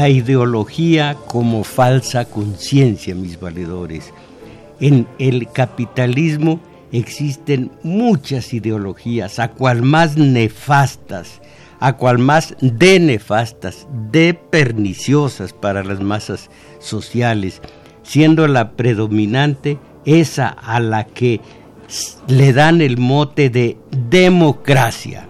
La ideología como falsa conciencia, mis valedores. En el capitalismo existen muchas ideologías, a cual más nefastas, a cual más de nefastas, de perniciosas para las masas sociales, siendo la predominante esa a la que le dan el mote de democracia,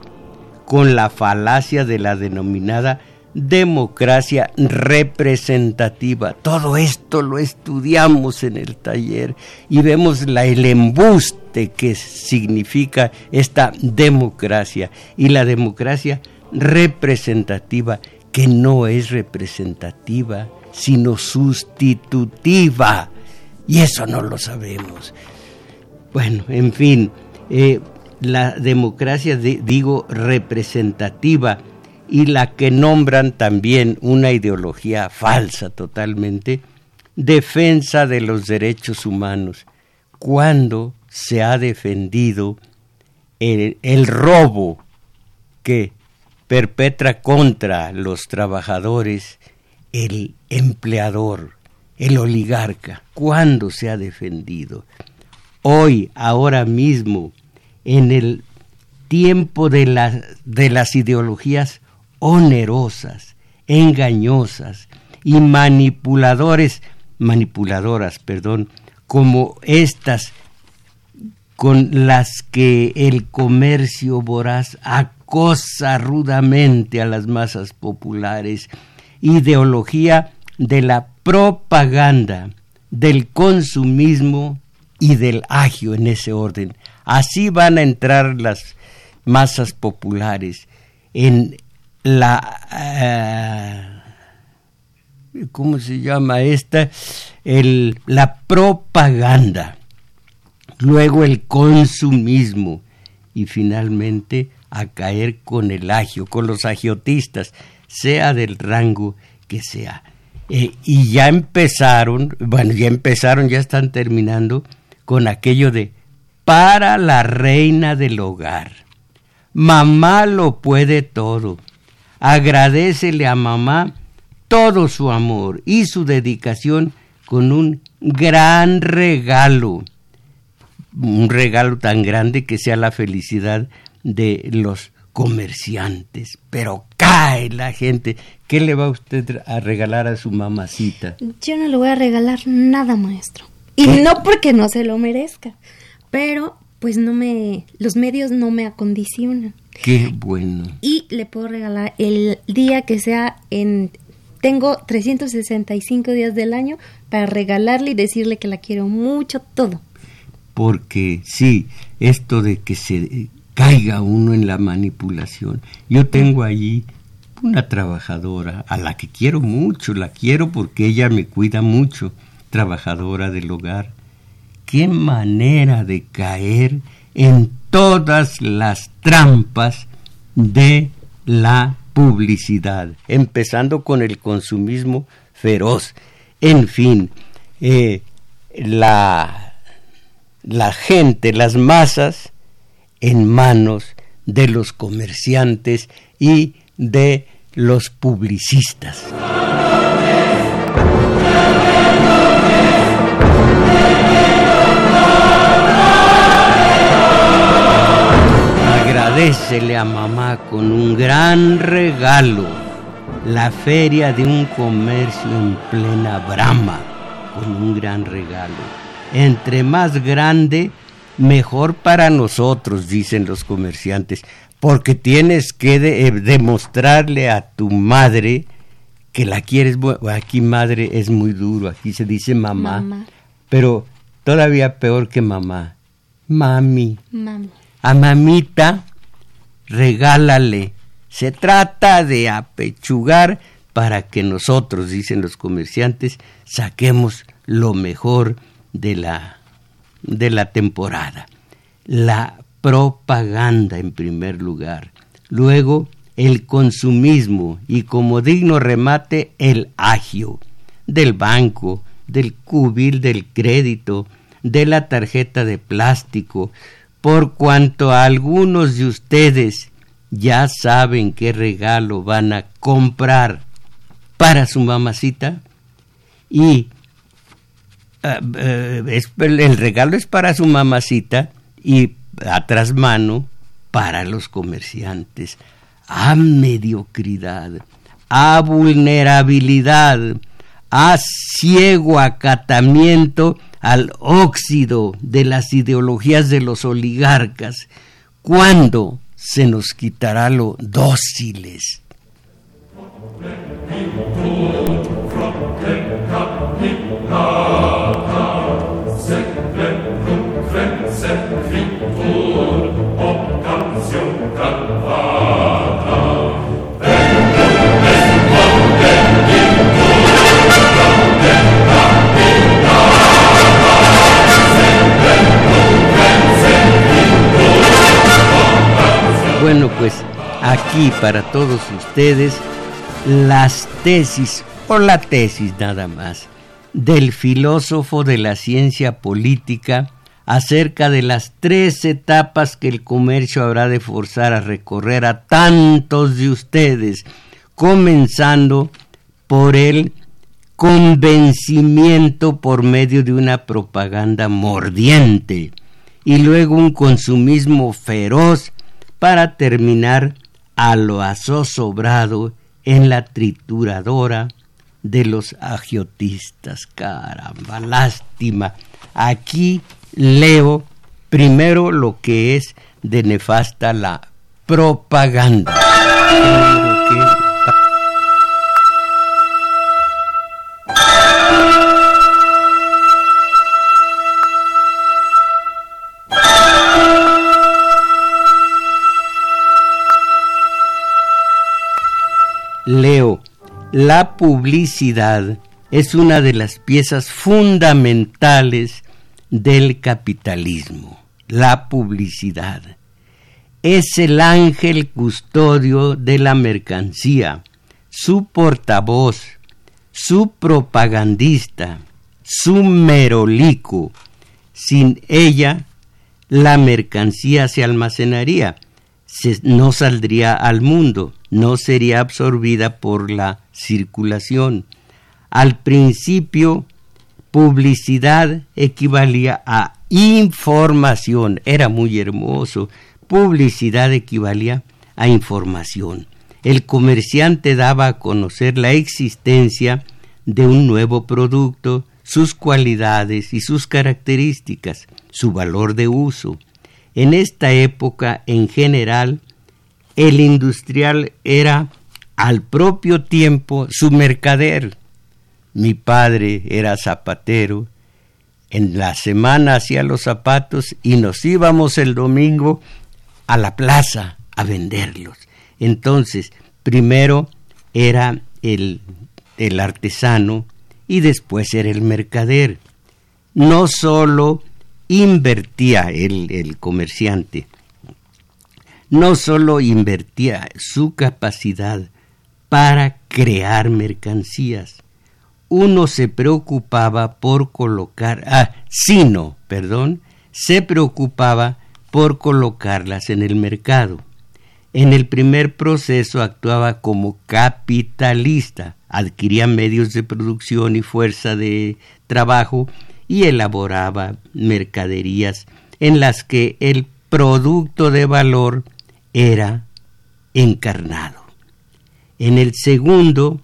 con la falacia de la denominada democracia representativa. Todo esto lo estudiamos en el taller y vemos la, el embuste que significa esta democracia y la democracia representativa que no es representativa sino sustitutiva y eso no lo sabemos. Bueno, en fin, eh, la democracia, digo, representativa, y la que nombran también una ideología falsa totalmente, defensa de los derechos humanos. ¿Cuándo se ha defendido el, robo que perpetra contra los trabajadores el empleador, el oligarca? ¿Cuándo se ha defendido? Hoy, ahora mismo, en el tiempo de, de las ideologías onerosas, engañosas y manipuladores, manipuladoras, perdón, como estas con las que el comercio voraz acosa rudamente a las masas populares, ideología de la propaganda, del consumismo y del agio en ese orden. Así van a entrar las masas populares en la eh, ¿cómo se llama esta? El, la propaganda, luego el consumismo y finalmente a caer con el agio, con los agiotistas, sea del rango que sea. Eh, y ya empezaron, bueno, ya empezaron, ya están terminando con aquello de para la reina del hogar. Mamá lo puede todo agradecele a mamá todo su amor y su dedicación con un gran regalo, un regalo tan grande que sea la felicidad de los comerciantes, pero cae la gente. ¿Qué le va usted a regalar a su mamacita? Yo no le voy a regalar nada, maestro. Y no porque no se lo merezca, pero pues no me, los medios no me acondicionan. Qué bueno. Y le puedo regalar el día que sea en... Tengo 365 días del año para regalarle y decirle que la quiero mucho, todo. Porque sí, esto de que se caiga uno en la manipulación. Yo tengo allí una trabajadora a la que quiero mucho, la quiero porque ella me cuida mucho, trabajadora del hogar. Qué manera de caer en todas las trampas de la publicidad, empezando con el consumismo feroz. En fin, eh, la, la gente, las masas, en manos de los comerciantes y de los publicistas. Agradecele a mamá con un gran regalo, la feria de un comercio en plena brama, con un gran regalo. Entre más grande, mejor para nosotros, dicen los comerciantes, porque tienes que eh, demostrarle a tu madre que la quieres. Aquí madre es muy duro, aquí se dice mamá. pero todavía peor que mamá. Mami. Mami. A mamita, regálale. Se trata de apechugar para que nosotros, dicen los comerciantes, saquemos lo mejor de la, de la temporada. La propaganda en primer lugar. Luego, el consumismo y como digno remate el agio del banco, del cubil del crédito, de la tarjeta de plástico, por cuanto algunos de ustedes ya saben qué regalo van a comprar para su mamacita y uh, es, el regalo es para su mamacita y a mano para los comerciantes. A mediocridad, a vulnerabilidad, a ciego acatamiento al óxido de las ideologías de los oligarcas. ¿Cuándo se nos quitará lo dóciles? Bueno, pues aquí para todos ustedes las tesis, o la tesis nada más, del filósofo de la ciencia política acerca de las tres etapas que el comercio habrá de forzar a recorrer a tantos de ustedes, comenzando por el convencimiento por medio de una propaganda mordiente y luego un consumismo feroz para terminar a lo azozobrado en la trituradora de los agiotistas. Caramba, lástima. Aquí leo primero lo que es de nefasta la propaganda. Leo, la publicidad es una de las piezas fundamentales del capitalismo. La publicidad es el ángel custodio de la mercancía, su portavoz, su propagandista, su merolico. Sin ella, la mercancía se almacenaría, no saldría al mundo no sería absorbida por la circulación. Al principio, publicidad equivalía a información, era muy hermoso. Publicidad equivalía a información. El comerciante daba a conocer la existencia de un nuevo producto, sus cualidades y sus características, su valor de uso. En esta época, en general, el industrial era al propio tiempo su mercader. Mi padre era zapatero. En la semana hacía los zapatos y nos íbamos el domingo a la plaza a venderlos. Entonces, primero era el, el artesano y después era el mercader. No solo invertía el, el comerciante, no solo invertía su capacidad para crear mercancías, uno se preocupaba por colocar, ah, sino, perdón, se preocupaba por colocarlas en el mercado. En el primer proceso actuaba como capitalista, adquiría medios de producción y fuerza de trabajo y elaboraba mercaderías en las que el producto de valor era encarnado. En el segundo,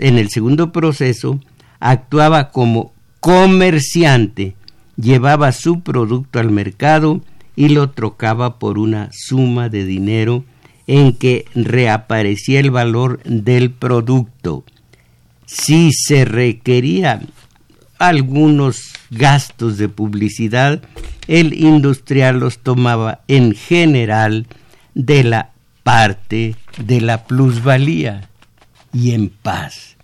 en el segundo proceso actuaba como comerciante, llevaba su producto al mercado y lo trocaba por una suma de dinero en que reaparecía el valor del producto. Si se requería algunos gastos de publicidad, el industrial los tomaba en general de la parte de la plusvalía y en paz.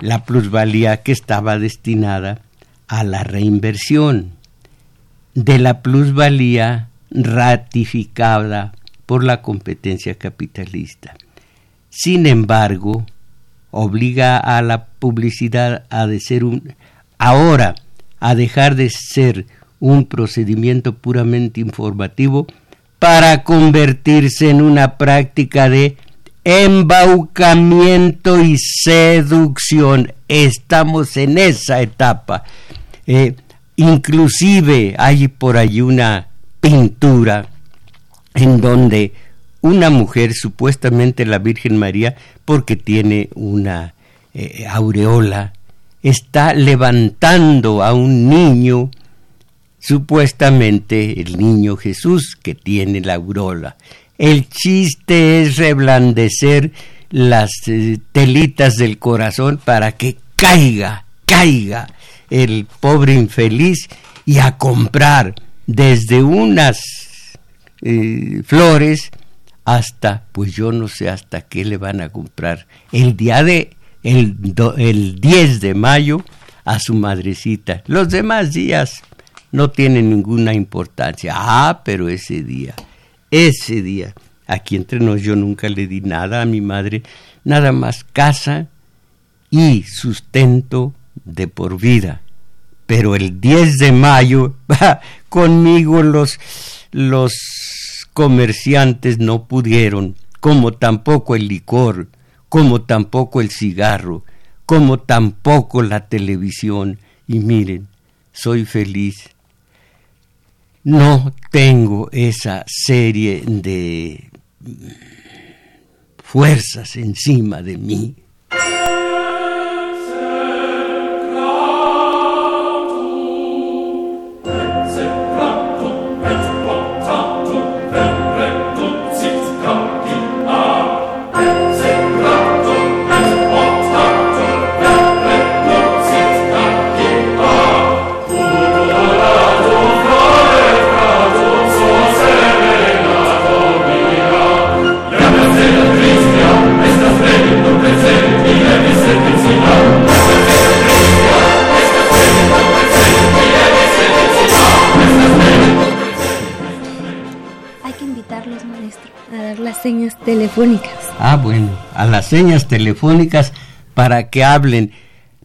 La plusvalía que estaba destinada a la reinversión, de la plusvalía ratificada por la competencia capitalista. Sin embargo, obliga a la publicidad a de ser un ahora a dejar de ser un procedimiento puramente informativo para convertirse en una práctica de embaucamiento y seducción. Estamos en esa etapa. Eh, inclusive hay por ahí una pintura en donde una mujer, supuestamente la Virgen María, porque tiene una eh, aureola, está levantando a un niño, supuestamente el niño Jesús, que tiene la aureola. El chiste es reblandecer las eh, telitas del corazón para que caiga, caiga el pobre infeliz y a comprar desde unas eh, flores hasta, pues yo no sé hasta qué le van a comprar. El día de, el, el 10 de mayo a su madrecita. Los demás días no tienen ninguna importancia. Ah, pero ese día, ese día, aquí entre nos yo nunca le di nada a mi madre, nada más casa y sustento de por vida. Pero el 10 de mayo, conmigo los, los comerciantes no pudieron, como tampoco el licor, como tampoco el cigarro, como tampoco la televisión. Y miren, soy feliz. No tengo esa serie de fuerzas encima de mí telefónicas. Ah, bueno, a las señas telefónicas para que hablen,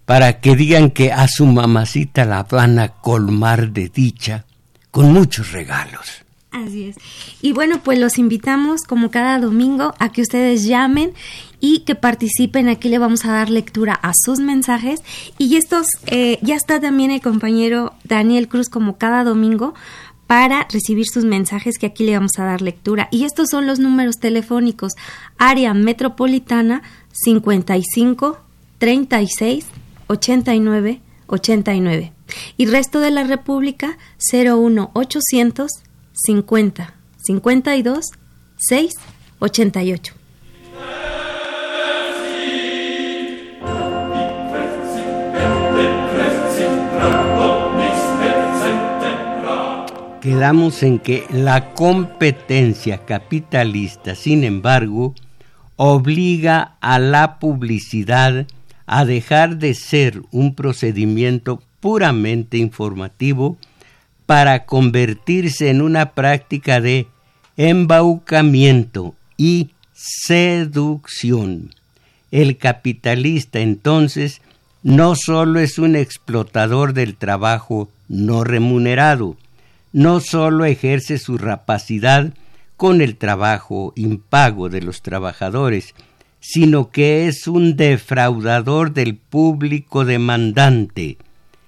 para que digan que a su mamacita la van a colmar de dicha con muchos regalos. Así es. Y bueno, pues los invitamos como cada domingo a que ustedes llamen y que participen. Aquí le vamos a dar lectura a sus mensajes. Y estos, eh, ya está también el compañero Daniel Cruz como cada domingo para recibir sus mensajes que aquí le vamos a dar lectura. Y estos son los números telefónicos. Área metropolitana 55 36 89 89. Y resto de la República 01 800 50 52 6 88. Quedamos en que la competencia capitalista, sin embargo, obliga a la publicidad a dejar de ser un procedimiento puramente informativo para convertirse en una práctica de embaucamiento y seducción. El capitalista entonces no solo es un explotador del trabajo no remunerado, no sólo ejerce su rapacidad con el trabajo impago de los trabajadores, sino que es un defraudador del público demandante,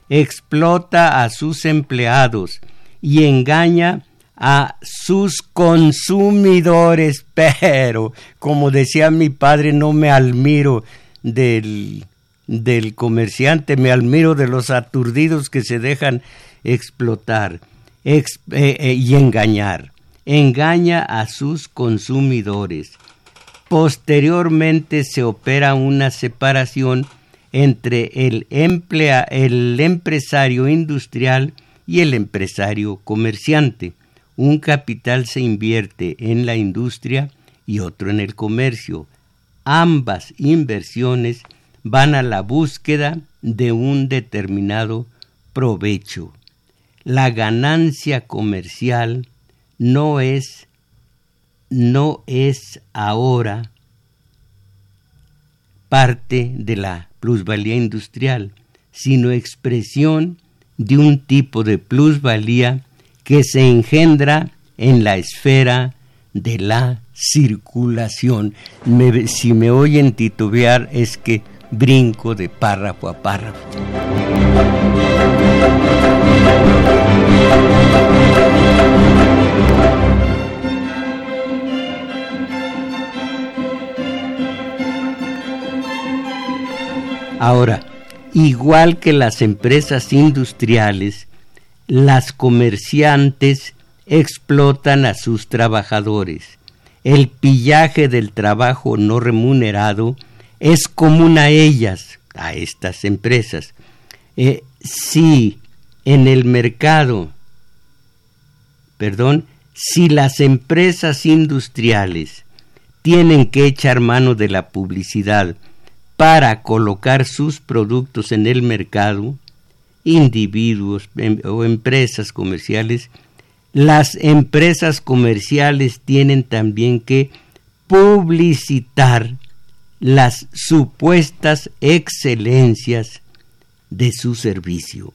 explota a sus empleados y engaña a sus consumidores, pero, como decía mi padre, no me admiro del, del comerciante, me admiro de los aturdidos que se dejan explotar. Eh, eh, y engañar. Engaña a sus consumidores. Posteriormente se opera una separación entre el, emplea, el empresario industrial y el empresario comerciante. Un capital se invierte en la industria y otro en el comercio. Ambas inversiones van a la búsqueda de un determinado provecho. La ganancia comercial no es no es ahora parte de la plusvalía industrial, sino expresión de un tipo de plusvalía que se engendra en la esfera de la circulación. si me oyen titubear es que brinco de párrafo a párrafo. Ahora, igual que las empresas industriales, las comerciantes explotan a sus trabajadores. El pillaje del trabajo no remunerado es común a ellas, a estas empresas. Eh, si en el mercado, perdón, si las empresas industriales tienen que echar mano de la publicidad para colocar sus productos en el mercado, individuos em, o empresas comerciales, las empresas comerciales tienen también que publicitar las supuestas excelencias de su servicio.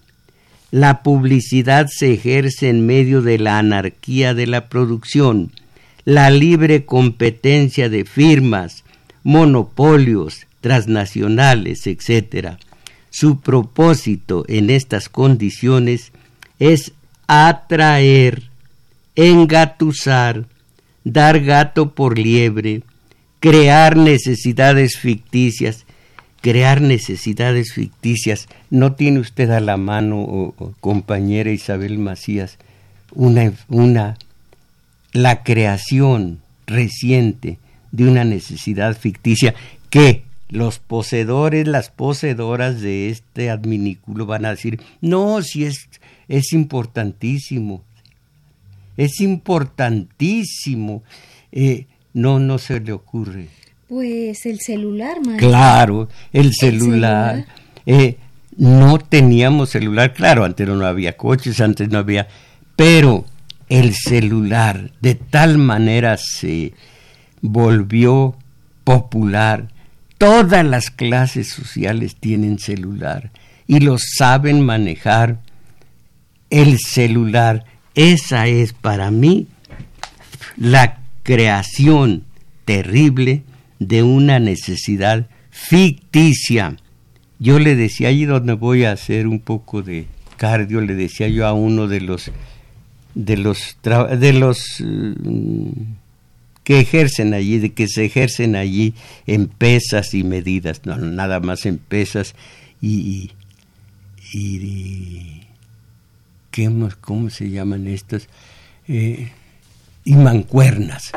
La publicidad se ejerce en medio de la anarquía de la producción, la libre competencia de firmas, monopolios, transnacionales, etc. Su propósito en estas condiciones es atraer, engatusar, dar gato por liebre, crear necesidades ficticias, crear necesidades ficticias. ¿No tiene usted a la mano, compañera Isabel Macías, una, una, la creación reciente de una necesidad ficticia que los poseedores, las poseedoras de este adminículo van a decir, no, si es, es importantísimo, es importantísimo. Eh, no, no se le ocurre. Pues el celular, maestro. Claro, el celular. Eh, no teníamos celular, claro, antes no había coches, antes no había, pero el celular de tal manera se volvió popular. Todas las clases sociales tienen celular y lo saben manejar. El celular, esa es para mí la creación terrible de una necesidad ficticia. Yo le decía, allí donde voy a hacer un poco de cardio, le decía yo a uno de los de los de los mm, que ejercen allí, de que se ejercen allí en pesas y medidas, no, nada más en pesas y, y, ¿cómo se llaman estos? Eh, y mancuernas.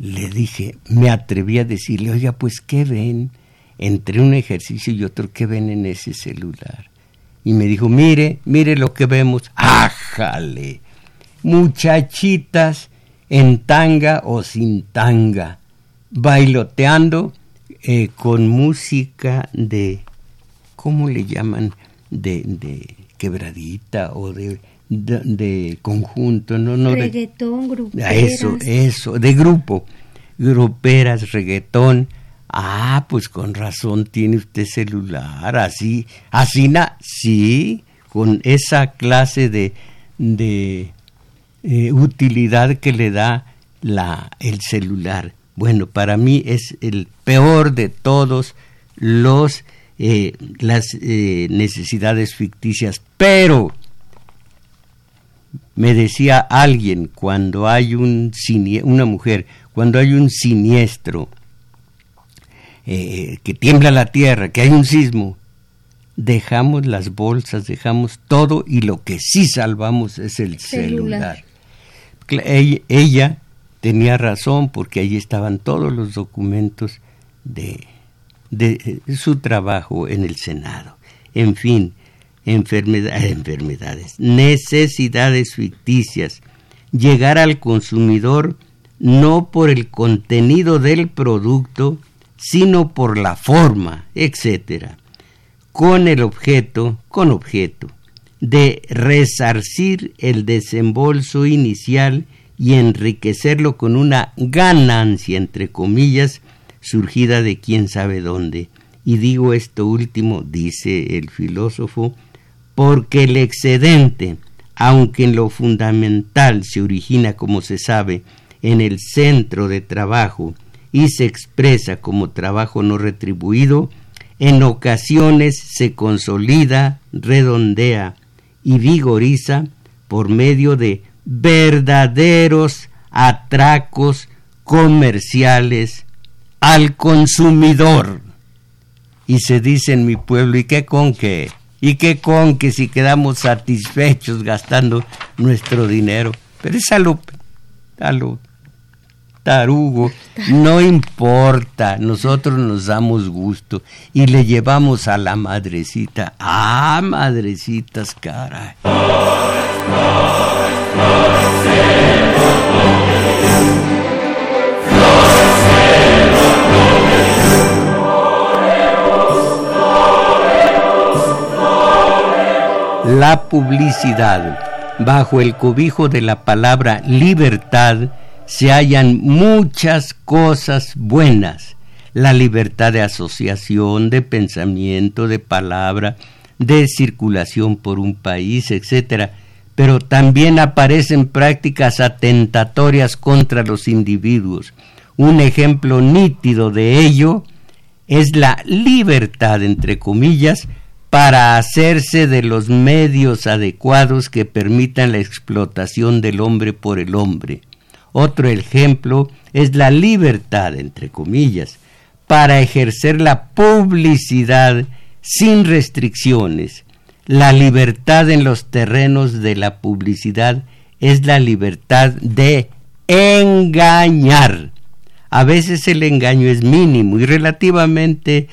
Le dije, me atreví a decirle, oiga, pues, ¿qué ven entre un ejercicio y otro? ¿Qué ven en ese celular? Y me dijo, mire, mire lo que vemos. ¡Ájale! Muchachitas en tanga o sin tanga, bailoteando eh, con música de, ¿cómo le llaman? De, de quebradita o de de, conjunto, no, no reggaetón, gruperas. Eso, eso, de grupo, gruperas, reggaetón. Ah, pues con razón tiene usted celular, así, así, na, sí, con esa clase de, de eh, utilidad que le da la, el celular. Bueno, para mí es el peor de todos los eh, las eh, necesidades ficticias, pero me decía alguien cuando hay un una mujer, cuando hay un siniestro, eh, que tiembla la tierra, que hay un sismo, dejamos las bolsas, dejamos todo y lo que sí salvamos es el celular. Ella, tenía razón porque ahí estaban todos los documentos de de su trabajo en el Senado. En fin, enfermedades, necesidades ficticias, llegar al consumidor no por el contenido del producto, sino por la forma, etc., con el objeto, con objeto, de resarcir el desembolso inicial y enriquecerlo con una ganancia, entre comillas, surgida de quién sabe dónde. Y digo esto último, dice el filósofo, porque el excedente, aunque en lo fundamental se origina, como se sabe, en el centro de trabajo y se expresa como trabajo no retribuido, en ocasiones se consolida, redondea y vigoriza por medio de verdaderos atracos comerciales al consumidor. Y se dice en mi pueblo, ¿y qué con qué? ¿Y qué con que si quedamos satisfechos gastando nuestro dinero? Pero es salud, salud tarugo, no importa, nosotros nos damos gusto y le llevamos a la madrecita, ah, madrecitas, cara. La publicidad, bajo el cobijo de la palabra libertad, se hallan muchas cosas buenas. La libertad de asociación, de pensamiento, de palabra, de circulación por un país, etc. Pero también aparecen prácticas atentatorias contra los individuos. Un ejemplo nítido de ello es la libertad, entre comillas, para hacerse de los medios adecuados que permitan la explotación del hombre por el hombre. Otro ejemplo es la libertad, entre comillas, para ejercer la publicidad sin restricciones. La libertad en los terrenos de la publicidad es la libertad de engañar. A veces el engaño es mínimo y relativamente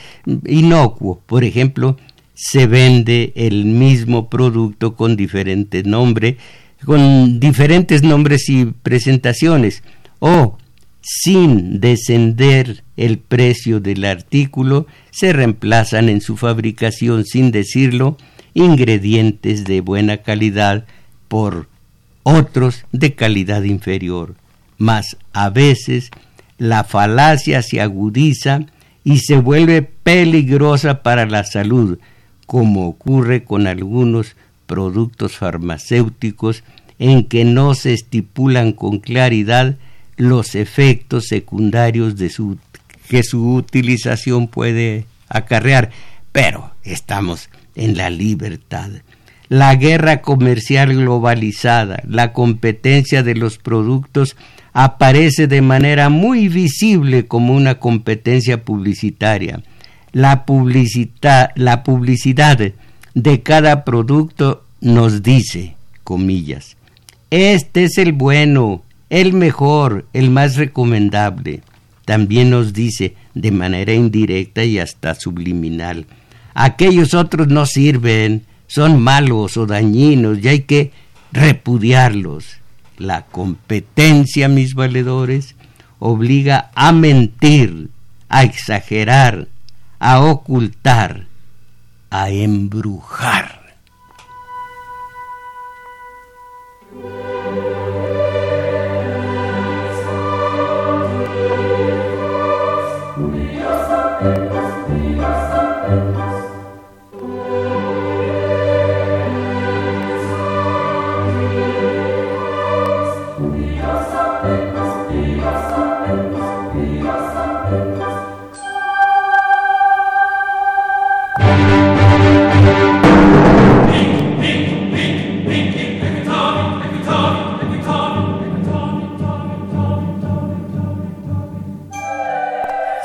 inocuo. Por ejemplo, se vende el mismo producto con diferente nombre con diferentes nombres y presentaciones, o sin descender el precio del artículo, se reemplazan en su fabricación, sin decirlo, ingredientes de buena calidad por otros de calidad inferior. Mas a veces la falacia se agudiza y se vuelve peligrosa para la salud, como ocurre con algunos productos farmacéuticos en que no se estipulan con claridad los efectos secundarios que su utilización puede acarrear. Pero estamos en la libertad. La guerra comercial globalizada, la competencia de los productos aparece de manera muy visible como una competencia publicitaria. La, la publicidad de cada producto nos dice, comillas, este es el bueno, el mejor, el más recomendable. También nos dice, de manera indirecta y hasta subliminal, aquellos otros no sirven, son malos o dañinos y hay que repudiarlos. La competencia, mis valedores, obliga a mentir, a exagerar, a ocultar, a embrujar.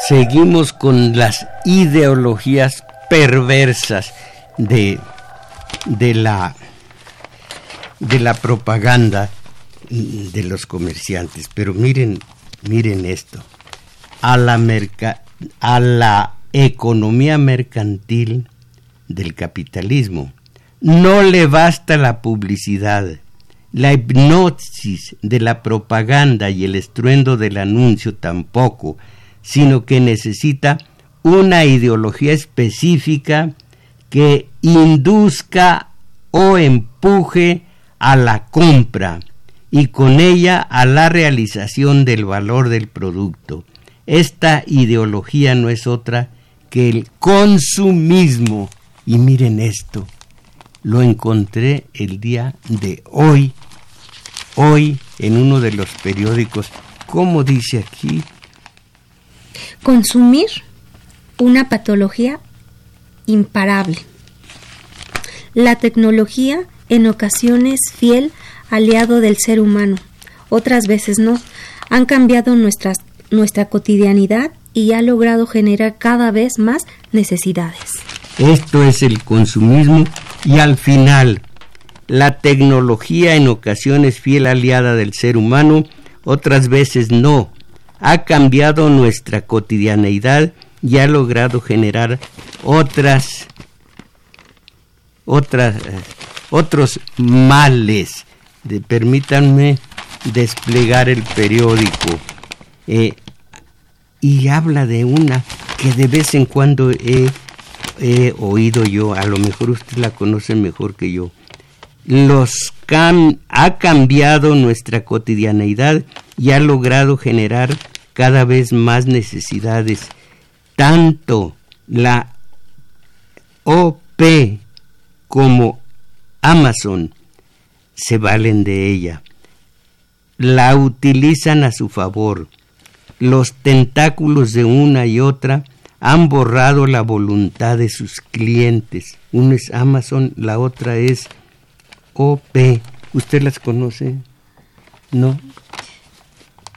Seguimos con las ideologías perversas de, de, la, de la propaganda de los comerciantes. Pero miren, miren esto. A la, a la economía mercantil del capitalismo. No le basta la publicidad, la hipnosis de la propaganda y el estruendo del anuncio tampoco, sino que necesita una ideología específica que induzca o empuje a la compra y con ella a la realización del valor del producto. Esta ideología no es otra que el consumismo. Y miren esto, lo encontré el día de hoy, hoy en uno de los periódicos. ¿Cómo dice aquí? Consumir una patología imparable. La tecnología en ocasiones fiel aliado del ser humano, otras veces no. Han cambiado nuestra cotidianidad y ha logrado generar cada vez más necesidades. Esto es el consumismo y al final la tecnología en ocasiones fiel aliada del ser humano, otras veces no. Ha cambiado nuestra cotidianeidad y ha logrado generar otras otras eh, otros males. Permítanme desplegar el periódico. Eh, y habla de una que de vez en cuando he, he, oído yo, a lo mejor usted la conoce mejor que yo. Los ha cambiado nuestra cotidianeidad y ha logrado generar cada vez más necesidades. Tanto la OP como Amazon se valen de ella. La utilizan a su favor los tentáculos de una y otra han borrado la voluntad de sus clientes. Uno es Amazon, la otra es OP. ¿Usted las conoce? ¿No?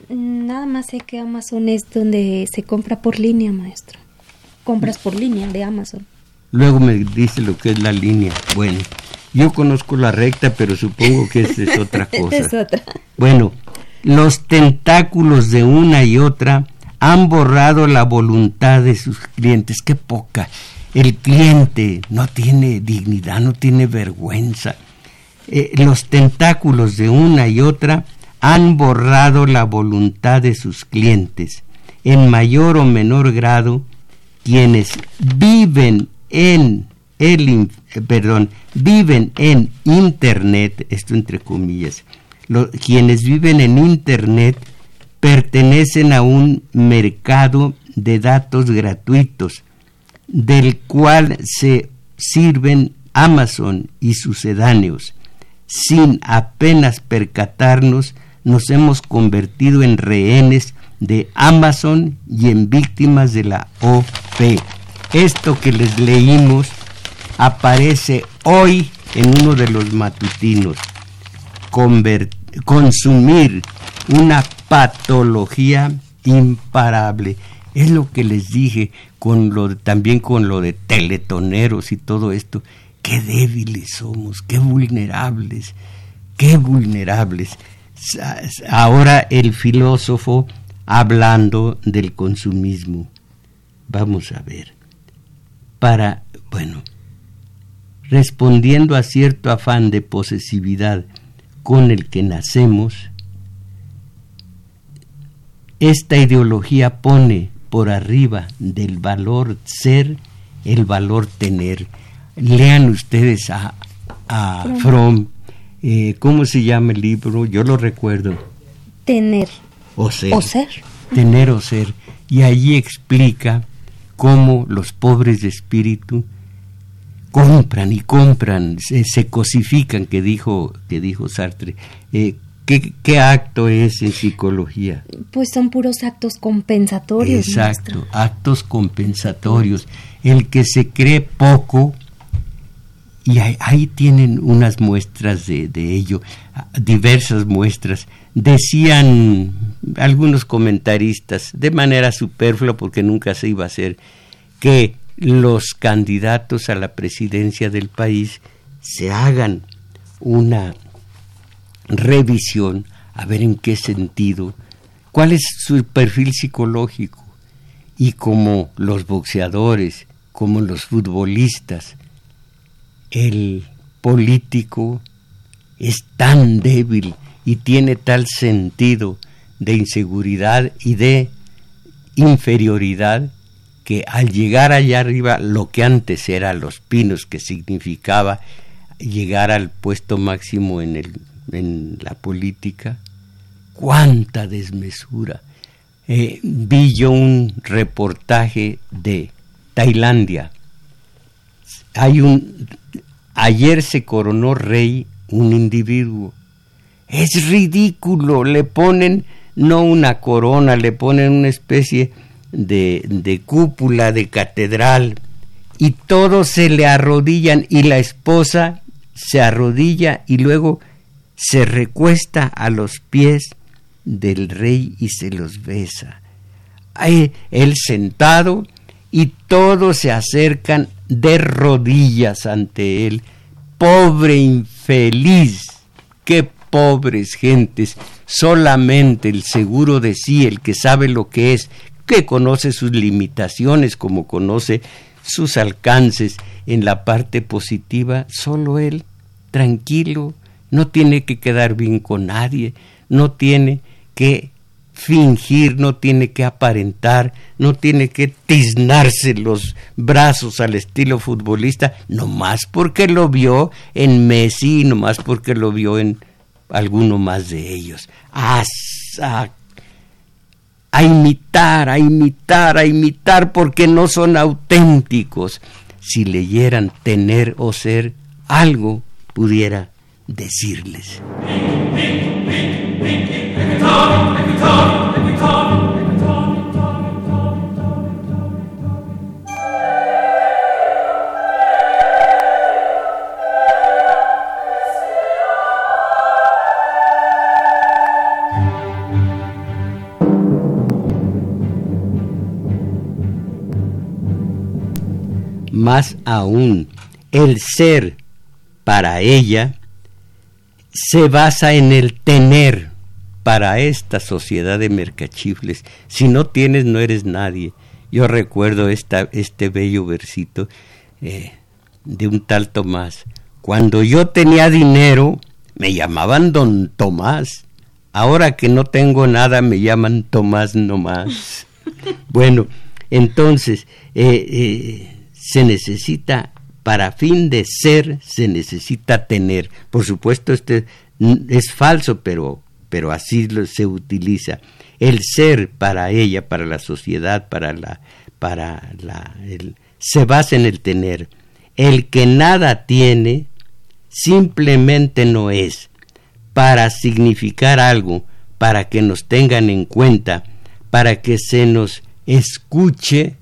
Nada más sé que Amazon es donde se compra por línea, maestro. Compras por línea de Amazon. Luego me dice lo que es la línea. Bueno, yo conozco la recta, pero supongo que esa es otra cosa. es otra. Bueno, los tentáculos de una y otra han borrado la voluntad de sus clientes. Qué poca. El cliente no tiene dignidad, no tiene vergüenza. Eh, los tentáculos de una y otra han borrado la voluntad de sus clientes. En mayor o menor grado, quienes viven en el, perdón, viven en Internet, esto entre comillas, quienes viven en Internet pertenecen a un mercado de datos gratuitos, del cual se sirven Amazon y sucedáneos. Sin apenas percatarnos, nos hemos convertido en rehenes de Amazon y en víctimas de la OP. Esto que les leímos aparece hoy en uno de los matutinos consumir una patología imparable. Es lo que les dije con lo también con lo de teletoneros y todo esto. Qué débiles somos, qué vulnerables, qué vulnerables. Ahora el filósofo hablando del consumismo. Vamos a ver. Para, bueno, respondiendo a cierto afán de posesividad con el que nacemos, esta ideología pone por arriba del valor ser el valor tener. Lean ustedes a, a Fromm, eh, ¿cómo se llama el libro? Yo lo recuerdo. Tener. O ser. O ser. Tener o ser. Y allí explica cómo los pobres de espíritu compran y compran, se, cosifican, que dijo, que dijo Sartre. Eh, ¿qué, acto es en psicología? Pues son puros actos compensatorios. Exacto, actos compensatorios. El que se cree poco, y ahí, tienen unas muestras de, ello, diversas muestras. Decían algunos comentaristas, de manera superflua porque nunca se iba a hacer, que los candidatos a la presidencia del país se hagan una revisión a ver en qué sentido, cuál es su perfil psicológico y como los boxeadores, como los futbolistas, el político es tan débil y tiene tal sentido de inseguridad y de inferioridad que al llegar allá arriba lo que antes era Los Pinos, que significaba llegar al puesto máximo en, el, en la política, cuánta desmesura. Eh, vi yo un reportaje de Tailandia. Hay un ayer se coronó rey un individuo. Es ridículo, le ponen no una corona, le ponen una especie de, de cúpula de catedral y todos se le arrodillan y la esposa se arrodilla y luego se recuesta a los pies del rey y se los besa. Hay él sentado y todos se acercan de rodillas ante él. Pobre infeliz, qué pobres gentes, solamente el seguro de sí, el que sabe lo que es, que conoce sus limitaciones como conoce sus alcances en la parte positiva, solo él, tranquilo, no tiene que quedar bien con nadie, no tiene que fingir, no tiene que aparentar, no tiene que tiznarse los brazos al estilo futbolista, nomás porque lo vio en Messi, nomás porque lo vio en alguno más de ellos. A, a imitar, a imitar, a imitar, porque no son auténticos. Si leyeran tener o ser, algo pudiera decirles. Más aún, el ser para ella se basa en el tener para esta sociedad de mercachifles. Si no tienes, no eres nadie. Yo recuerdo esta, este bello versito eh, de un tal Tomás. Cuando yo tenía dinero, me llamaban don Tomás. Ahora que no tengo nada, me llaman Tomás nomás. bueno, entonces, eh, eh, se necesita, para fin de ser, se necesita tener. Por supuesto, este es falso, pero pero así se utiliza. El ser para ella, para la sociedad, para la, para la, se basa en el tener. El que nada tiene, simplemente no es. Para significar algo, para que nos tengan en cuenta, para que se nos escuche,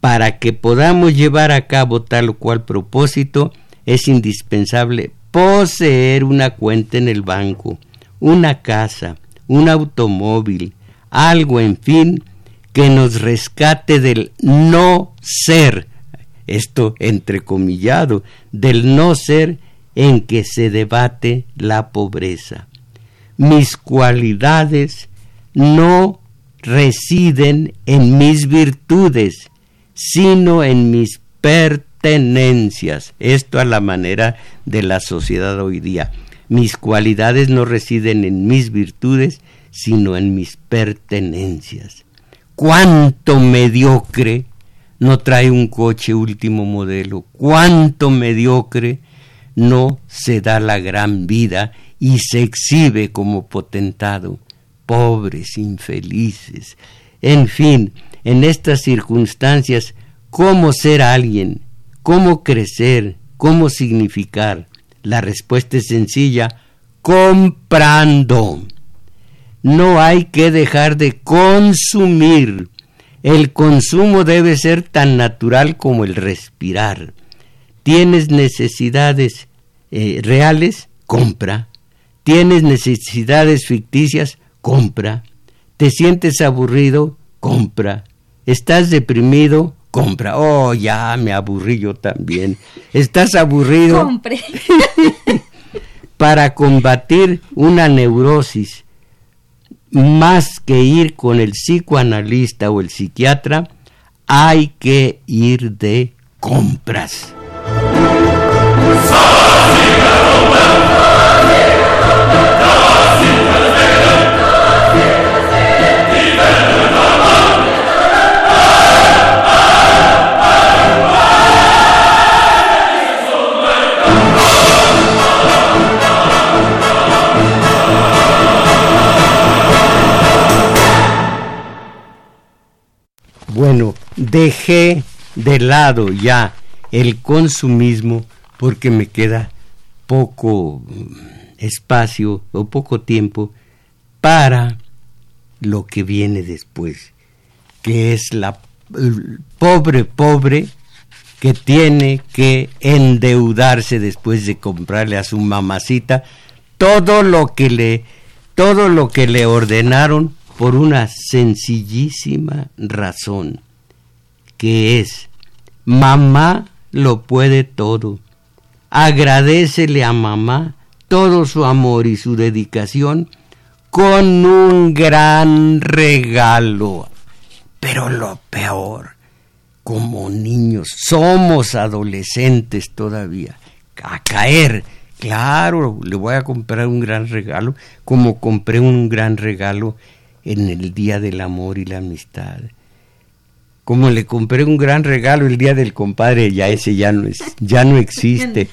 para que podamos llevar a cabo tal o cual propósito, es indispensable poseer una cuenta en el banco una casa, un automóvil, algo, en fin, que nos rescate del no ser, esto entrecomillado, del no ser en que se debate la pobreza. Mis cualidades no residen en mis virtudes, sino en mis pertenencias. Esto a la manera de la sociedad hoy día. Mis cualidades no residen en mis virtudes, sino en mis pertenencias. ¿Cuánto mediocre no trae un coche último modelo? ¿Cuánto mediocre no se da la gran vida y se exhibe como potentado? Pobres, infelices. En fin, en estas circunstancias, ¿cómo ser alguien? ¿Cómo crecer? ¿Cómo significar? La respuesta es sencilla, comprando. No hay que dejar de consumir. El consumo debe ser tan natural como el respirar. Tienes necesidades eh, reales, compra. Tienes necesidades ficticias, compra. Te sientes aburrido, compra. Estás deprimido, compra. Oh, ya me aburrí yo también. ¿Estás aburrido? Compre. para combatir una neurosis más que ir con el psicoanalista o el psiquiatra, hay que ir de compras. Bueno, dejé de lado ya el consumismo porque me queda poco mm, espacio o poco tiempo para lo que viene después, que es la pobre, pobre que tiene que endeudarse después de comprarle a su mamacita todo lo que le todo lo que le ordenaron por una sencillísima razón, que es mamá lo puede todo. Agradecele a mamá todo su amor y su dedicación con un gran regalo. Pero lo peor, como niños, somos adolescentes todavía, a caer. Claro, le voy a comprar un gran regalo, como compré un gran regalo en el Día del Amor y la Amistad. Como le compré un gran regalo el Día del Compadre, ya ese ya no, es, ya no existe.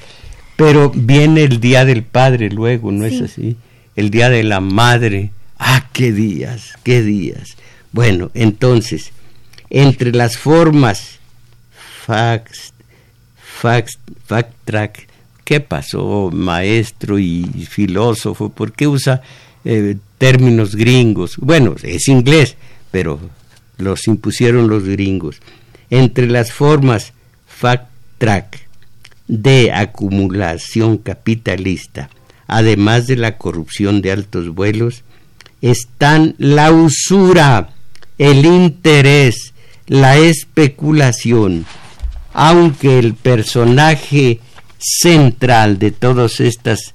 Pero viene el Día del Padre luego, ¿no es así? El Día de la Madre. Ah, qué días, qué días. Bueno, entonces, entre las formas fax, fax, fact track, ¿qué pasó, maestro y filósofo? ¿Por qué usa eh, términos gringos. Bueno, es inglés, pero los impusieron los gringos. Entre las formas fact track de acumulación capitalista, además de la corrupción de altos vuelos, están la usura, el interés, la especulación, aunque el personaje central de todas estas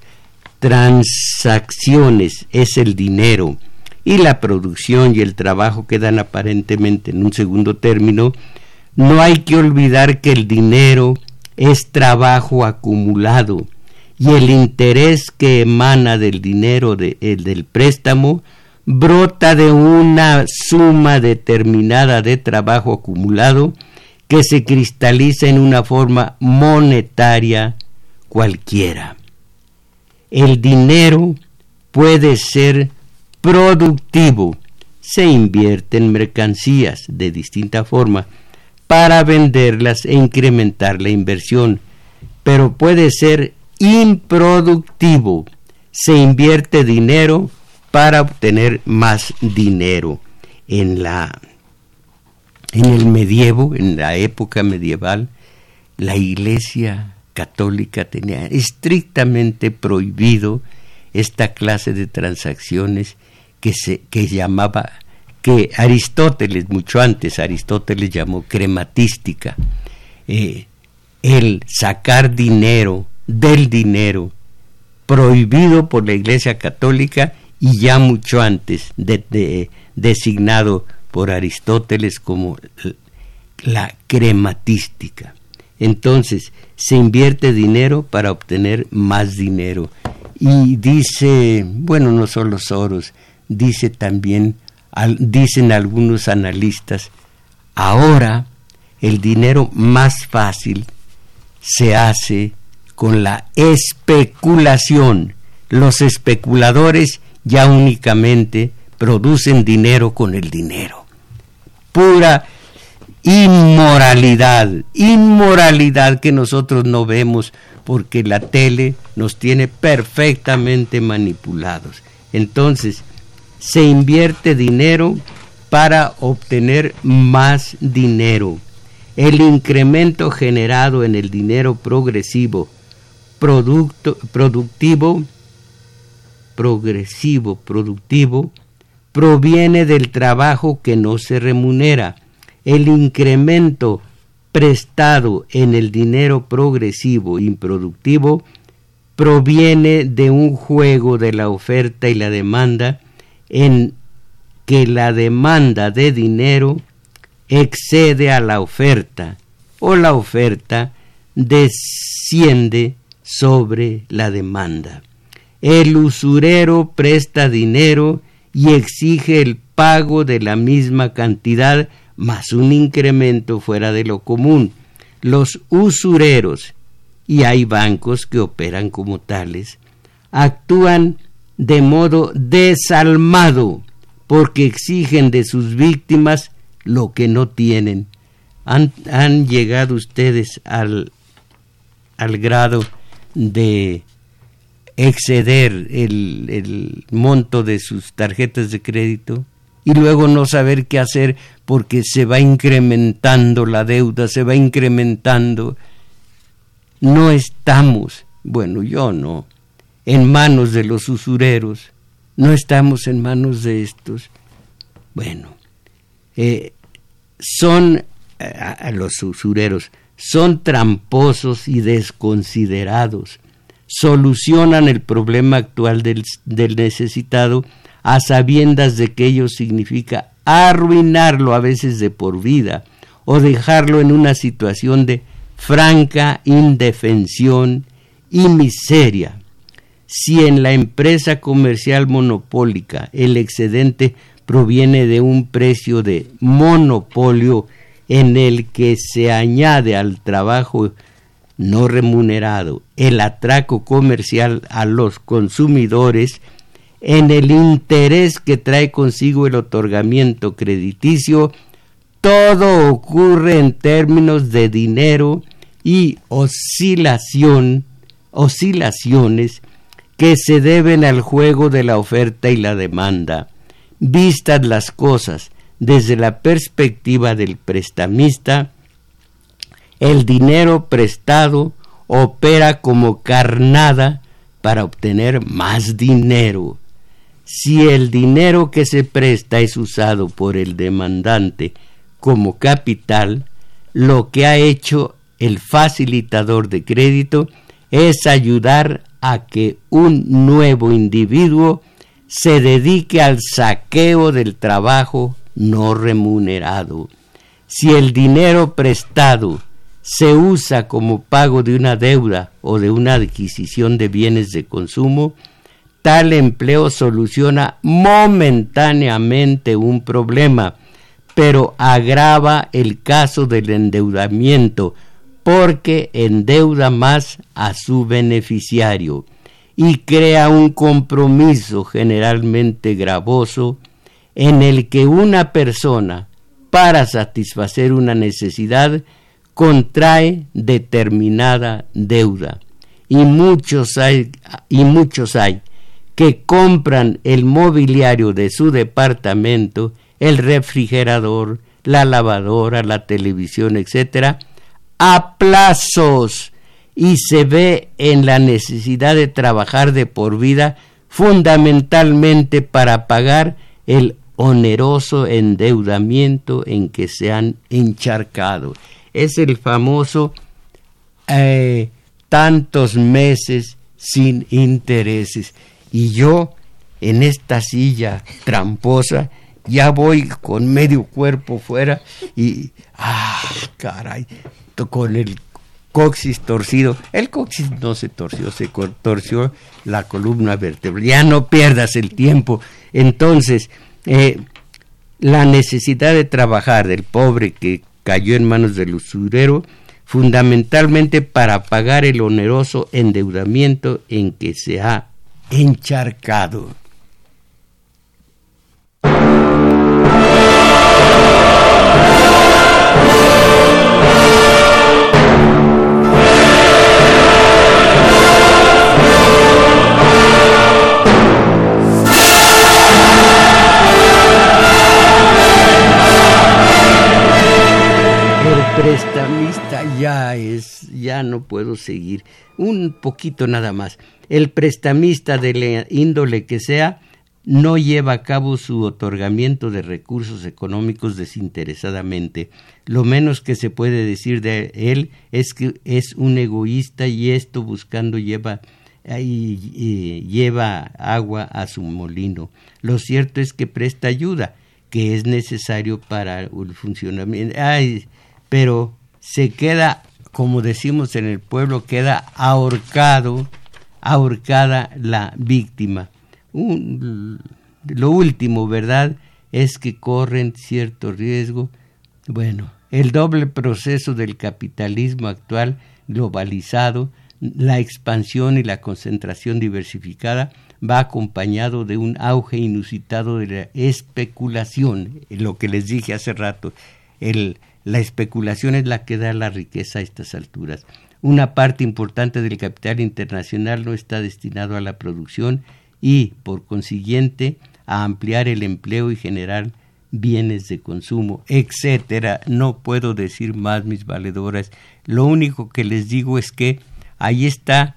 transacciones es el dinero y la producción y el trabajo quedan aparentemente en un segundo término, no hay que olvidar que el dinero es trabajo acumulado y el interés que emana del dinero el del préstamo brota de una suma determinada de trabajo acumulado que se cristaliza en una forma monetaria cualquiera el dinero puede ser productivo. Se invierte en mercancías de distinta forma para venderlas e incrementar la inversión, pero puede ser improductivo. Se invierte dinero para obtener más dinero. En la en el medievo, en la época medieval, la iglesia católica tenía estrictamente prohibido esta clase de transacciones que se que llamaba que Aristóteles mucho antes Aristóteles llamó crematística eh, el sacar dinero del dinero prohibido por la Iglesia Católica y ya mucho antes designado por Aristóteles como la crematística. Entonces, se invierte dinero para obtener más dinero. Y dice, bueno, no solo Soros, dice también, dicen algunos analistas, ahora el dinero más fácil se hace con la especulación. Los especuladores ya únicamente producen dinero con el dinero. Pura inmoralidad, inmoralidad que nosotros no vemos porque la tele nos tiene perfectamente manipulados. Entonces, se invierte dinero para obtener más dinero. El incremento generado en el dinero progresivo, producto, productivo, progresivo, productivo, proviene del trabajo que no se remunera el incremento prestado en el dinero progresivo improductivo proviene de un juego de la oferta y la demanda en que la demanda de dinero excede a la oferta o la oferta desciende sobre la demanda. El usurero presta dinero y exige el pago de la misma cantidad más un incremento fuera de lo común. Los usureros, y hay bancos que operan como tales, actúan de modo desalmado porque exigen de sus víctimas lo que no tienen. Han, llegado ustedes al, al grado de exceder el monto de sus tarjetas de crédito y luego no saber qué hacer porque se va incrementando la deuda, se va incrementando. No estamos, bueno, yo no, en manos de los usureros, no estamos en manos de estos. Bueno, eh, son a, los usureros, son tramposos y desconsiderados. Solucionan el problema actual del, del necesitado a sabiendas de que ello significa arruinarlo a veces de por vida o dejarlo en una situación de franca indefensión y miseria. Si en la empresa comercial monopólica el excedente proviene de un precio de monopolio en el que se añade al trabajo no remunerado el atraco comercial a los consumidores en el interés que trae consigo el otorgamiento crediticio, todo ocurre en términos de dinero y oscilación, oscilaciones que se deben al juego de la oferta y la demanda. Vistas las cosas desde la perspectiva del prestamista, el dinero prestado opera como carnada para obtener más dinero. Si el dinero que se presta es usado por el demandante como capital, lo que ha hecho el facilitador de crédito es ayudar a que un nuevo individuo se dedique al saqueo del trabajo no remunerado. Si el dinero prestado se usa como pago de una deuda o de una adquisición de bienes de consumo, tal empleo soluciona momentáneamente un problema, pero agrava el caso del endeudamiento, porque endeuda más a su beneficiario y crea un compromiso generalmente gravoso en el que una persona, para satisfacer una necesidad, contrae determinada deuda. Y muchos hay, y muchos hay que compran el mobiliario de su departamento, el refrigerador, la lavadora, la televisión, etcétera, a plazos y se ve en la necesidad de trabajar de por vida fundamentalmente para pagar el oneroso endeudamiento en que se han encharcado. Es el famoso eh, tantos meses sin intereses. Y yo en esta silla tramposa ya voy con medio cuerpo fuera y, ah, caray, con el coxis torcido. El coxis no se torció, se torció la columna vertebral. Ya no pierdas el tiempo. Entonces, eh, la necesidad de trabajar del pobre que cayó en manos del usurero, fundamentalmente para pagar el oneroso endeudamiento en que se ha encharcado. prestamista ya es, ya no puedo seguir. Un poquito nada más. El prestamista de la índole que sea no lleva a cabo su otorgamiento de recursos económicos desinteresadamente. Lo menos que se puede decir de él es que es un egoísta y esto buscando lleva y, lleva agua a su molino. Lo cierto es que presta ayuda, que es necesario para el funcionamiento. Ay, pero se queda, como decimos en el pueblo, queda ahorcado, ahorcada la víctima. lo último, ¿verdad? Es que corren cierto riesgo. Bueno, el doble proceso del capitalismo actual globalizado la expansión y la concentración diversificada va acompañado de un auge inusitado de la especulación, lo que les dije hace rato, el, la especulación es la que da la riqueza a estas alturas. Una parte importante del capital internacional no está destinado a la producción y, por consiguiente, a ampliar el empleo y generar bienes de consumo, etcétera. No puedo decir más, mis valedoras. Lo único que les digo es que ahí está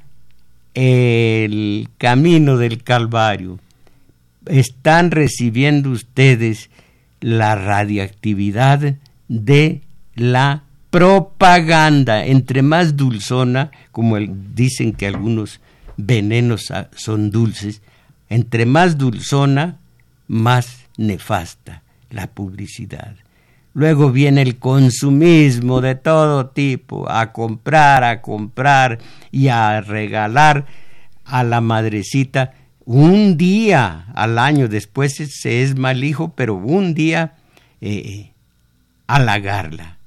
el camino del Calvario. Están recibiendo ustedes la radiactividad de la propaganda. Entre más dulzona, como dicen que algunos venenos son dulces, entre más dulzona, más nefasta la publicidad. Luego viene el consumismo de todo tipo, a comprar, a comprar y a regalar a la madrecita un día al año. Después se es mal hijo, pero un día eh, halagarla.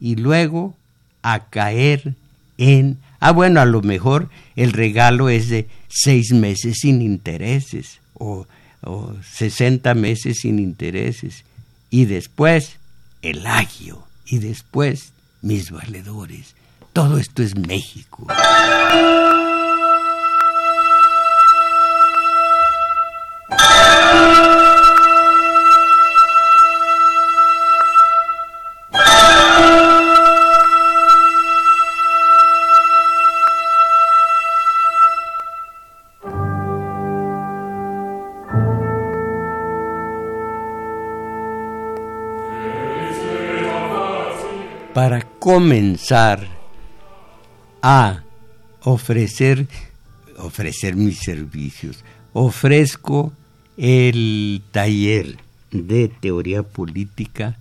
Y luego a caer en... Ah, bueno, a lo mejor el regalo es de seis meses sin intereses o, o 60 meses sin intereses. Y después el agio y después mis valedores. Todo esto es México. Comenzar a ofrecer, ofrecer mis servicios. Ofrezco el taller de teoría política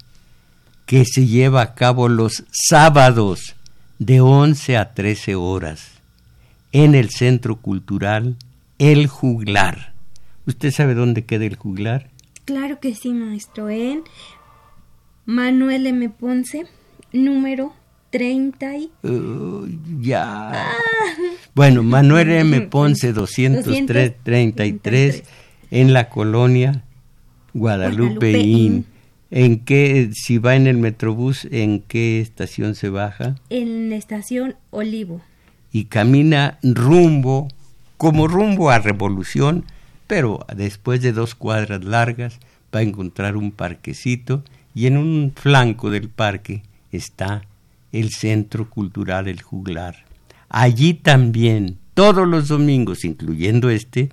que se lleva a cabo los sábados de 11 a 13 horas en el Centro Cultural El Juglar. ¿Usted sabe dónde queda el Juglar? Claro que sí, maestro. En Manuel M. Ponce, número 30 y... ya. Ah. Bueno, Manuel M. Ponce 203 33 en la colonia Guadalupe, ¿En qué, si va en el Metrobús, en qué estación se baja? En la estación Olivo. Y camina rumbo, como rumbo a Revolución, pero después de dos cuadras largas va a encontrar un parquecito y en un flanco del parque está el Centro Cultural El Juglar. Allí también, todos los domingos, incluyendo este,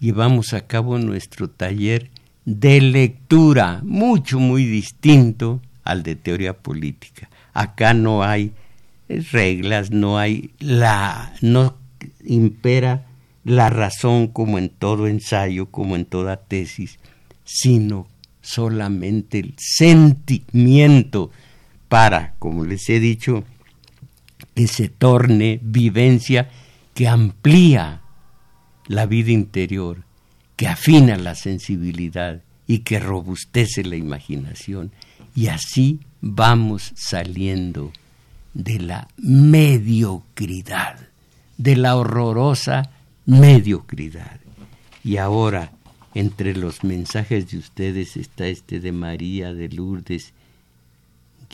llevamos a cabo nuestro taller de lectura, mucho, muy distinto al de teoría política. Acá no hay reglas, no hay la, no impera la razón como en todo ensayo, como en toda tesis, sino solamente el sentimiento para, como les he dicho, que se torne vivencia que amplía la vida interior, que afina la sensibilidad y que robustece la imaginación. Y así vamos saliendo de la mediocridad, de la horrorosa mediocridad. Y ahora, entre los mensajes de ustedes está este de María, de Lourdes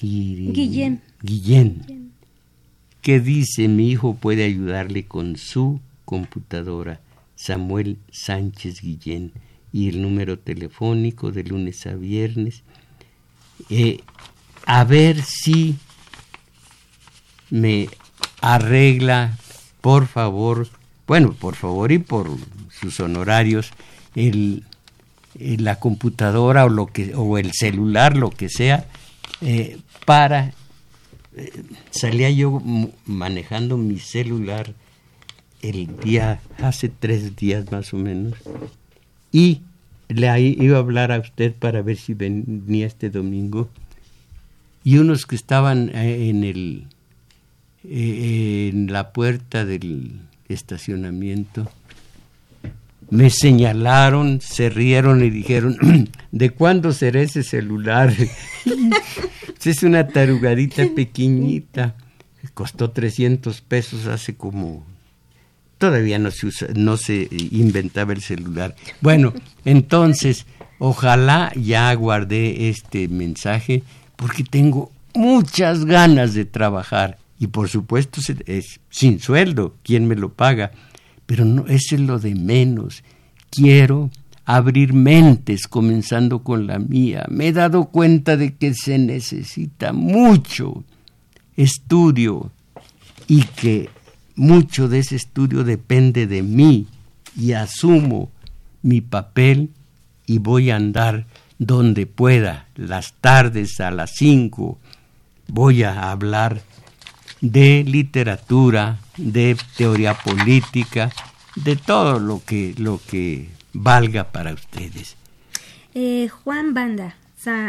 Guillén. Guillén. ¿Qué dice mi hijo puede ayudarle con su computadora? Samuel Sánchez Guillén. Y el número telefónico de lunes a viernes. Eh, a ver si me arregla, por favor, bueno, por favor y por sus honorarios, el, la computadora o, lo que, o el celular, lo que sea, eh, para... Eh, salía yo manejando mi celular el día, hace tres días más o menos, y le iba a hablar a usted para ver si venía este domingo, y unos que estaban eh, en el eh, en la puerta del estacionamiento me señalaron, se rieron y dijeron, ¿de cuándo será ese celular? es una tarugadita pequeñita, costó 300 pesos hace como... Todavía no se, no se inventaba el celular. Bueno, entonces, ojalá ya guardé este mensaje porque tengo muchas ganas de trabajar y por supuesto es sin sueldo, ¿quién me lo paga? Pero no, eso es lo de menos. Quiero abrir mentes comenzando con la mía. Me he dado cuenta de que se necesita mucho estudio y que mucho de ese estudio depende de mí y asumo mi papel y voy a andar donde pueda. Las tardes a las cinco voy a hablar de literatura, de teoría política, de todo lo que, lo que valga para ustedes. Eh, Juan Banda,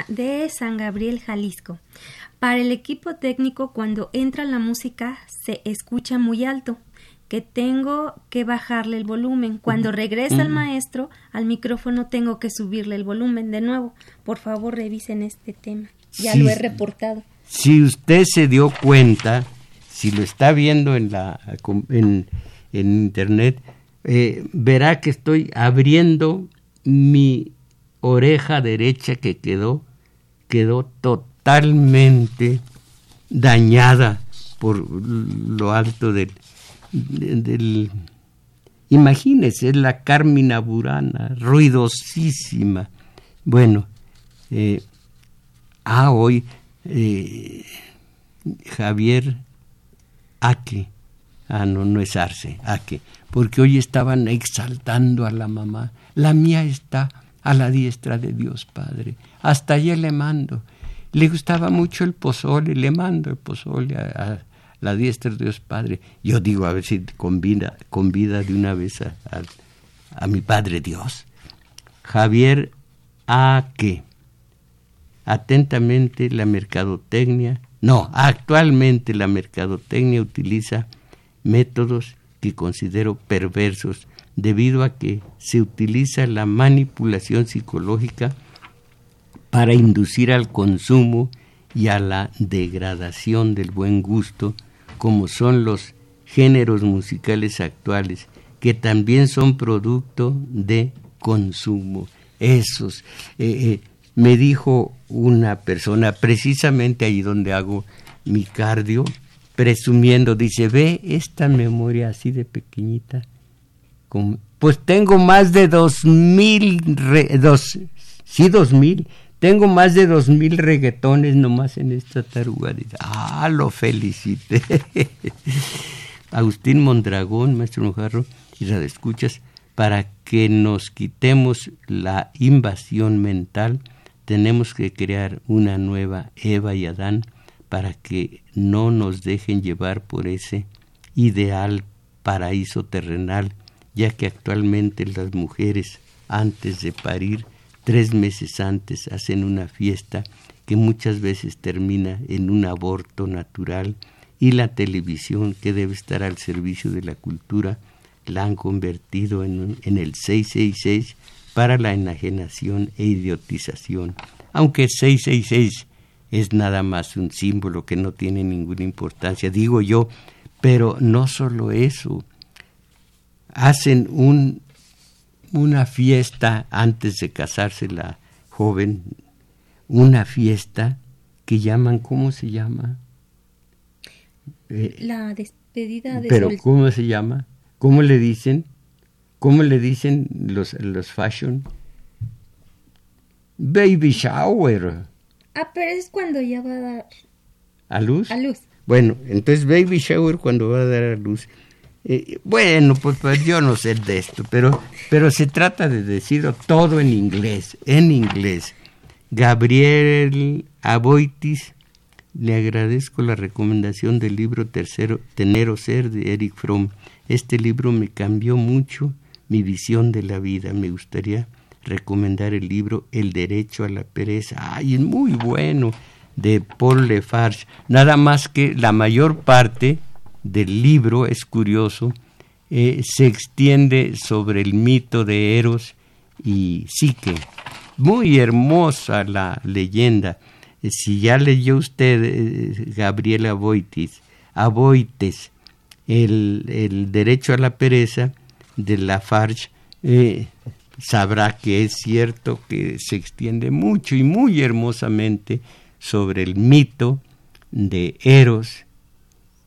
de San Gabriel, Jalisco. Para el equipo técnico, cuando entra la música, se escucha muy alto, que tengo que bajarle el volumen. Cuando regresa el maestro, al micrófono tengo que subirle el volumen de nuevo. Por favor, revisen este tema. Ya lo he reportado. Si usted se dio cuenta, si lo está viendo en, la, en, internet, eh, verá que estoy abriendo mi oreja derecha que quedó, quedó totalmente dañada por lo alto del, del imagínese, es la Carmina Burana, ruidosísima. Bueno, eh, ah, hoy eh, Javier Aque, ah, no, no es Arce, Aque, porque hoy estaban exaltando a la mamá. La mía está a la diestra de Dios Padre. Hasta allí le mando. Le gustaba mucho el pozole, le mando el pozole a, la diestra de Dios Padre. Yo digo, a ver si convida, convida de una vez a, a mi Padre Dios. Javier Aque. Atentamente la mercadotecnia no, actualmente la mercadotecnia utiliza métodos que considero perversos debido a que se utiliza la manipulación psicológica para inducir al consumo y a la degradación del buen gusto, como son los géneros musicales actuales, que también son producto de consumo. Esos, eh, eh, me dijo una persona, precisamente ahí donde hago mi cardio, presumiendo, dice, ve esta memoria así de pequeñita. pues tengo más de dos mil, dos, sí, dos mil, tengo más de dos mil reggaetones nomás en esta taruga. ah, lo felicité. Agustín Mondragón, maestro Mojarro, y la escuchas, para que nos quitemos la invasión mental tenemos que crear una nueva Eva y Adán para que no nos dejen llevar por ese ideal paraíso terrenal, ya que actualmente las mujeres antes de parir, tres meses antes, hacen una fiesta que muchas veces termina en un aborto natural y la televisión que debe estar al servicio de la cultura la han convertido en, en el 666 para la enajenación e idiotización, aunque 666 es nada más un símbolo que no tiene ninguna importancia, digo yo, pero no solo eso, hacen un, una fiesta antes de casarse la joven, una fiesta que llaman, ¿cómo se llama? Eh, la despedida de Pero ¿cómo se llama? ¿Cómo le dicen? ¿Cómo le dicen los, los fashion? Baby shower. Ah, pero es cuando ya va a dar... ¿A luz? A luz. Bueno, entonces baby shower cuando va a dar a luz. Eh, bueno, pues, pues, yo no sé de esto, pero, pero se trata de decirlo todo en inglés, en inglés. Gabriel Aboitis, le agradezco la recomendación del libro Tercero, Tener o Ser de Eric Fromm Este libro me cambió mucho mi visión de la vida. Me gustaría recomendar el libro El derecho a la pereza. Ay, es muy bueno de Paul Lefarge. Nada más que la mayor parte del libro, es curioso, eh, se extiende sobre el mito de Eros y Psique. Muy hermosa la leyenda. Eh, si ya leyó usted eh, Gabriela Aboitis, Aboites, el, el, derecho a la pereza de Lafarge, sabrá que es cierto que se extiende mucho y muy hermosamente sobre el mito de Eros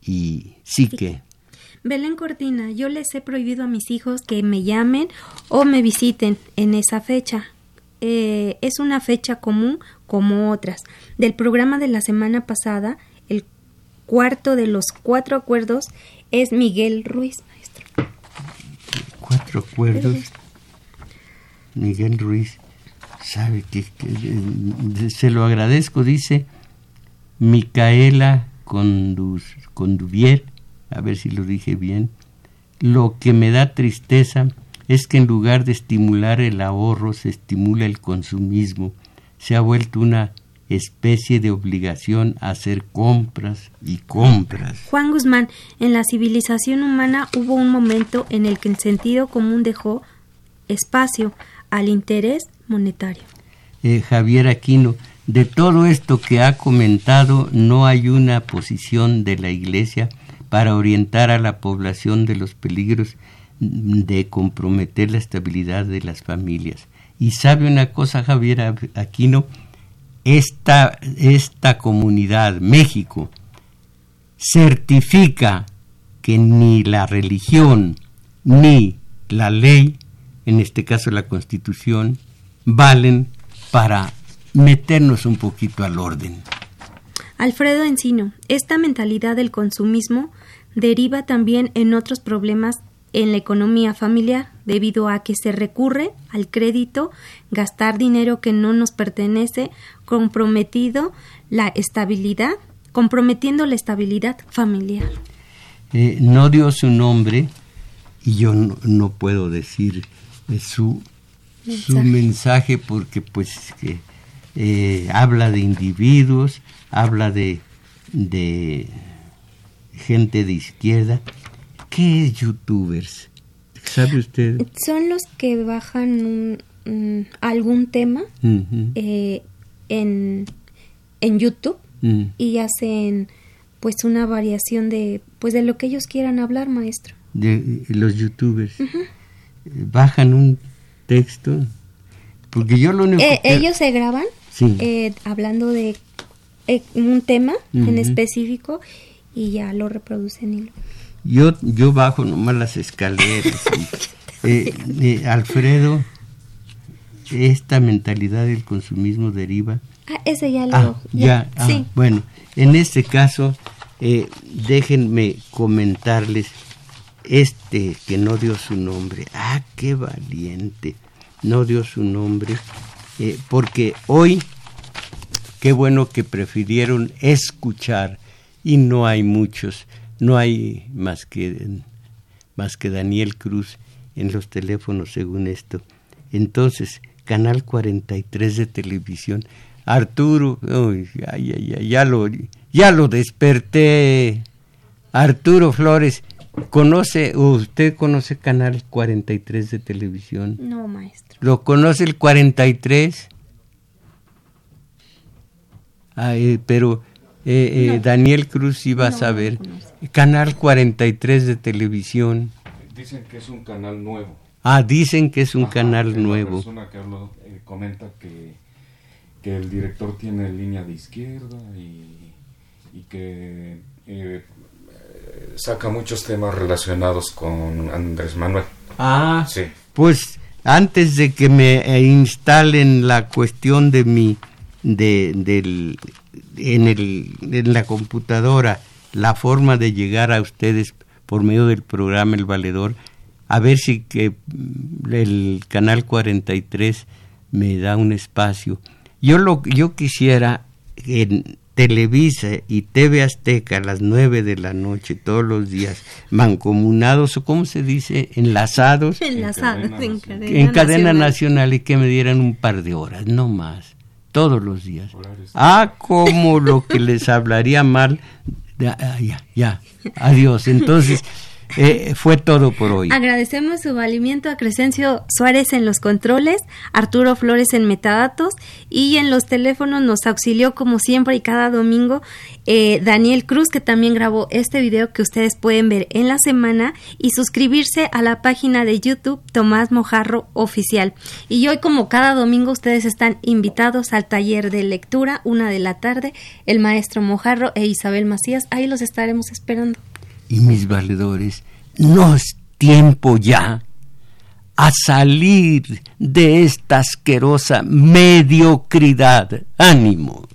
y Psique. Belén Cortina, yo les he prohibido a mis hijos que me llamen o me visiten en esa fecha. Eh, es una fecha común como otras. Del programa de la semana pasada, el cuarto de los cuatro acuerdos es Miguel Ruiz, maestro. Cuatro acuerdos. Miguel Ruiz, sabe que, eh, se lo agradezco, dice Micaela Conduvier, a ver si lo dije bien, lo que me da tristeza es que en lugar de estimular el ahorro se estimula el consumismo, se ha vuelto una especie de obligación a hacer compras y compras. Juan Guzmán, en la civilización humana hubo un momento en el que el sentido común dejó espacio al interés monetario. Eh, Javier Aquino, de todo esto que ha comentado, no hay una posición de la Iglesia para orientar a la población de los peligros de comprometer la estabilidad de las familias. Y sabe una cosa, Javier Aquino, esta, esta comunidad, México, certifica que ni la religión ni la ley en este caso la Constitución, valen para meternos un poquito al orden. Alfredo Encino, esta mentalidad del consumismo deriva también en otros problemas en la economía familiar, debido a que se recurre al crédito, gastar dinero que no nos pertenece, comprometido la estabilidad, comprometiendo la estabilidad familiar. Eh, no dio su nombre y yo no puedo decir su, mensaje. su mensaje porque pues que eh, habla de individuos, habla de, de gente de izquierda. ¿Qué es youtubers? ¿Sabe usted? Son los que bajan algún tema eh, en, en YouTube mm. y hacen pues una variación de pues de lo que ellos quieran hablar, maestro. De los youtubers bajan un texto, porque yo lo único eh, Ellos se graban eh, hablando de eh, un tema en específico y ya lo reproducen. Y Yo, yo bajo nomás las escaleras. Alfredo, esta mentalidad del consumismo deriva... Ah, ese ya lo... Ah, ya, ah, bueno, en este caso, déjenme comentarles este que no dio su nombre, ah, qué valiente, no dio su nombre, eh, porque hoy, qué bueno que prefirieron escuchar, y no hay muchos, no hay más que, más que Daniel Cruz en los teléfonos según esto. Entonces, Canal 43 de televisión, Arturo, ya, lo, ya lo desperté, Arturo Flores, ¿Conoce, usted conoce Canal 43 de televisión? No, maestro. ¿Lo conoce el 43? Ay, pero eh, eh, Daniel Cruz iba a saber. canal 43 de televisión. Dicen que es un canal nuevo. Ah, dicen que es un canal nuevo. La persona que habló eh, comenta que, que el director tiene línea de izquierda y, y que saca muchos temas relacionados con Andrés Manuel. Ah, sí. Pues antes de que me instalen la cuestión de mi de del en el en la computadora la forma de llegar a ustedes por medio del programa El Valedor, a ver si que el canal 43 me da un espacio. Yo lo yo quisiera en Televisa y TV Azteca a las nueve de la noche todos los días, mancomunados o cómo se dice, enlazados Enlazados cadena en nacional. cadena, en cadena nacional. nacional y que me dieran un par de horas, no más, todos los días. Ah, como lo que les hablaría mal. ah, ya, ya, adiós. Entonces, eh, fue todo por hoy. Agradecemos su valimiento a Crescencio Suárez en los controles, Arturo Flores en metadatos y en los teléfonos nos auxilió como siempre y cada domingo eh, Daniel Cruz que también grabó este video que ustedes pueden ver en la semana y suscribirse a la página de YouTube Tomás Mojarro Oficial. Y hoy como cada domingo ustedes están invitados al taller de lectura, una de la tarde, el maestro Mojarro e Isabel Macías, ahí los estaremos esperando. Y mis valedores, no es tiempo ya a salir de esta asquerosa mediocridad. Ánimo.